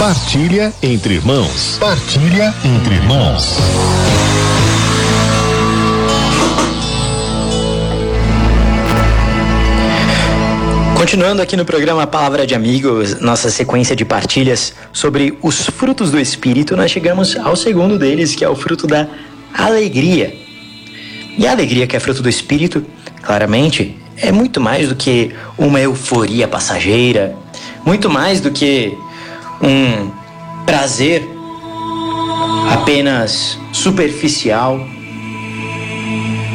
Partilha entre irmãos. Partilha entre irmãos. Continuando aqui no programa Palavra de Amigos, nossa sequência de partilhas sobre os frutos do Espírito, nós chegamos ao segundo deles, que é o fruto da alegria. E a alegria, que é fruto do Espírito, claramente, é muito mais do que uma euforia passageira, muito mais do que um prazer apenas superficial.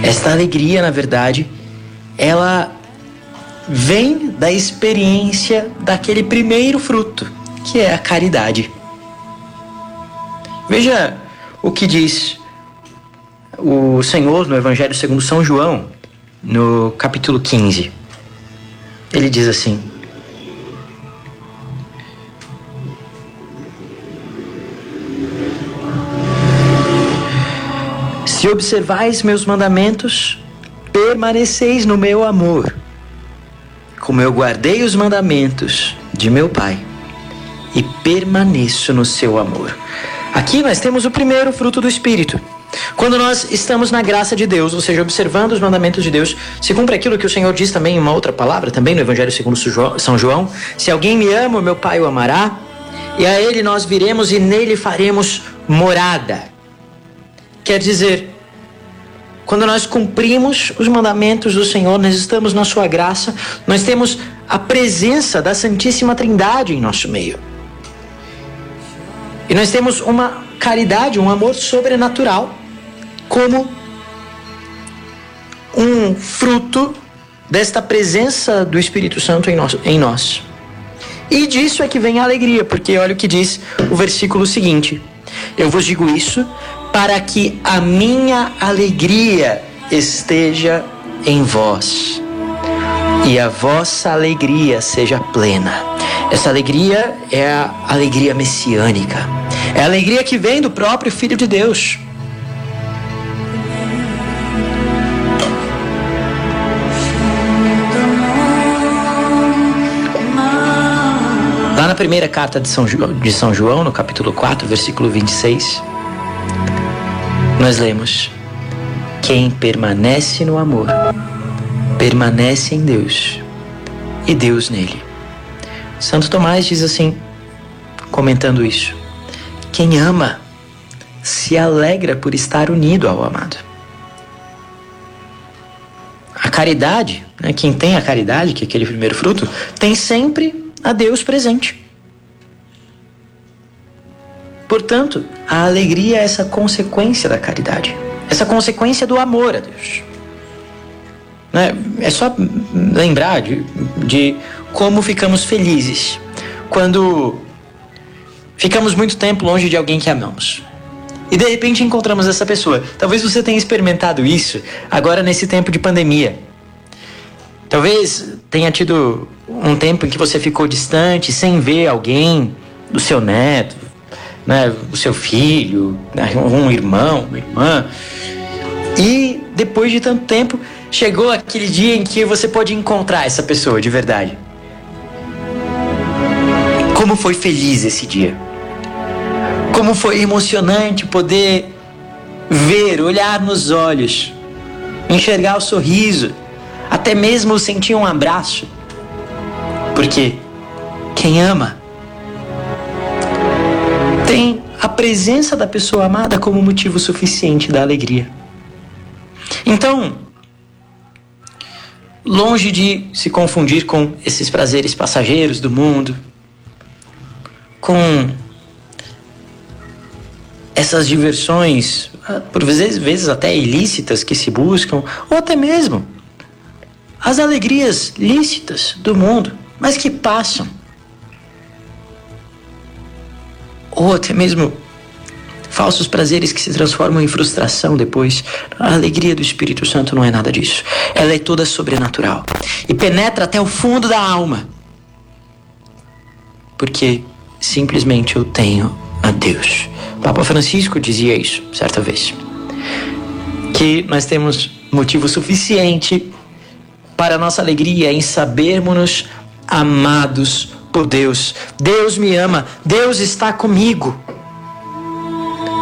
Esta alegria, na verdade, ela vem da experiência daquele primeiro fruto, que é a caridade. Veja o que diz o Senhor no Evangelho segundo São João, no capítulo 15. Ele diz assim: Se observais meus mandamentos, permaneceis no meu amor, como eu guardei os mandamentos de meu Pai e permaneço no seu amor. Aqui nós temos o primeiro fruto do Espírito. Quando nós estamos na graça de Deus, ou seja, observando os mandamentos de Deus, se cumpre aquilo que o Senhor diz também em uma outra palavra, também no Evangelho segundo São João: Se alguém me ama, meu Pai o amará, e a ele nós viremos e nele faremos morada. Quer dizer, quando nós cumprimos os mandamentos do Senhor, nós estamos na Sua graça, nós temos a presença da Santíssima Trindade em nosso meio. E nós temos uma caridade, um amor sobrenatural, como um fruto desta presença do Espírito Santo em nós. Em nós. E disso é que vem a alegria, porque olha o que diz o versículo seguinte: Eu vos digo isso para que a minha alegria esteja em vós e a vossa alegria seja plena. Essa alegria é a alegria messiânica, é a alegria que vem do próprio Filho de Deus. Lá na primeira carta de São, João, de São João, no capítulo 4, versículo 26, nós lemos: Quem permanece no amor, permanece em Deus e Deus nele. Santo Tomás diz assim, comentando isso: Quem ama se alegra por estar unido ao amado. A caridade, né, quem tem a caridade, que é aquele primeiro fruto, tem sempre a Deus presente. Portanto, a alegria é essa consequência da caridade, essa consequência do amor a Deus. Né? É só lembrar de, de como ficamos felizes quando ficamos muito tempo longe de alguém que amamos. E de repente encontramos essa pessoa. Talvez você tenha experimentado isso agora nesse tempo de pandemia. Talvez tenha tido um tempo em que você ficou distante, sem ver alguém, do seu neto, né, o seu filho, né, um irmão, uma irmã. E depois de tanto tempo, chegou aquele dia em que você pode encontrar essa pessoa de verdade. Como foi feliz esse dia? Como foi emocionante poder ver, olhar nos olhos, enxergar o sorriso, até mesmo sentir um abraço. Porque quem ama tem a presença da pessoa amada como motivo suficiente da alegria. Então, longe de se confundir com esses prazeres passageiros do mundo, com essas diversões, por vezes, vezes até ilícitas que se buscam, ou até mesmo as alegrias lícitas do mundo, mas que passam. Ou até mesmo falsos prazeres que se transformam em frustração depois. A alegria do Espírito Santo não é nada disso. Ela é toda sobrenatural e penetra até o fundo da alma. Porque simplesmente eu tenho a Deus. Papa Francisco dizia isso certa vez. Que nós temos motivo suficiente para nossa alegria em sabermos-nos amados por Deus. Deus me ama, Deus está comigo.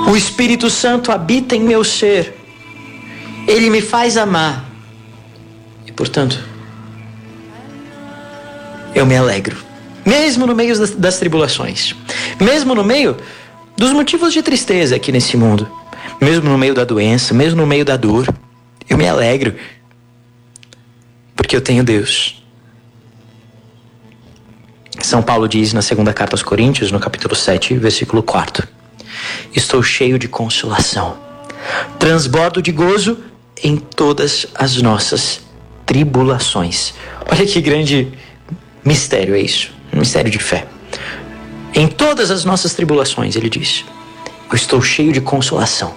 O Espírito Santo habita em meu ser. Ele me faz amar. E, portanto, eu me alegro. Mesmo no meio das, das tribulações. Mesmo no meio dos motivos de tristeza aqui nesse mundo. Mesmo no meio da doença, mesmo no meio da dor. Eu me alegro. Porque eu tenho Deus. São Paulo diz na segunda carta aos Coríntios, no capítulo 7, versículo 4: Estou cheio de consolação, transbordo de gozo em todas as nossas tribulações. Olha que grande mistério é isso, um mistério de fé. Em todas as nossas tribulações, ele diz: Eu estou cheio de consolação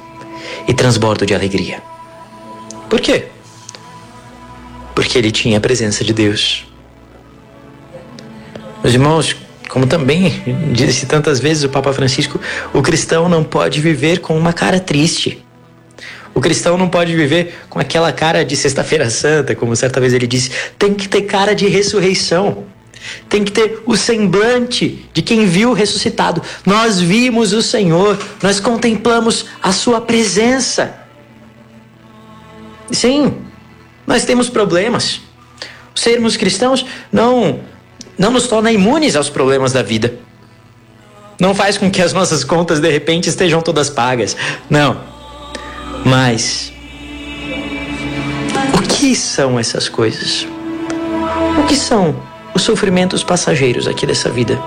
e transbordo de alegria. Por quê? Porque ele tinha a presença de Deus. Meus irmãos, como também disse tantas vezes o Papa Francisco, o cristão não pode viver com uma cara triste. O cristão não pode viver com aquela cara de Sexta-feira Santa, como certa vez ele disse. Tem que ter cara de ressurreição. Tem que ter o semblante de quem viu ressuscitado. Nós vimos o Senhor, nós contemplamos a Sua presença. Sim, nós temos problemas. Sermos cristãos não não nos torna imunes aos problemas da vida. Não faz com que as nossas contas de repente estejam todas pagas. Não. Mas o que são essas coisas? O que são os sofrimentos passageiros aqui dessa vida?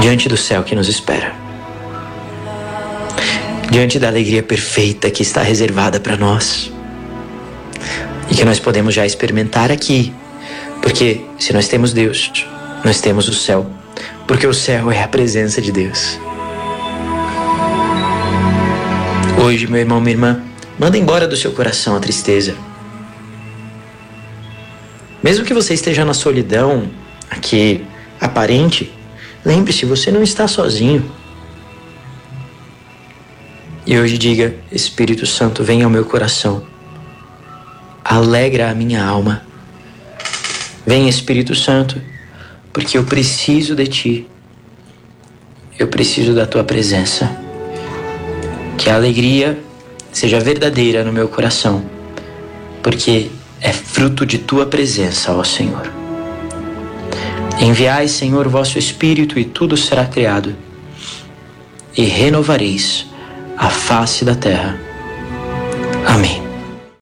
Diante do céu que nos espera. Diante da alegria perfeita que está reservada para nós. E que nós podemos já experimentar aqui porque se nós temos Deus, nós temos o céu. Porque o céu é a presença de Deus. Hoje, meu irmão, minha irmã, manda embora do seu coração a tristeza. Mesmo que você esteja na solidão, aqui aparente, lembre-se, você não está sozinho. E hoje diga: Espírito Santo, vem ao meu coração, alegra a minha alma Vem Espírito Santo, porque eu preciso de ti. Eu preciso da tua presença. Que a alegria seja verdadeira no meu coração, porque é fruto de tua presença, ó Senhor. Enviai, Senhor, vosso Espírito e tudo será criado, e renovareis a face da terra. Amém.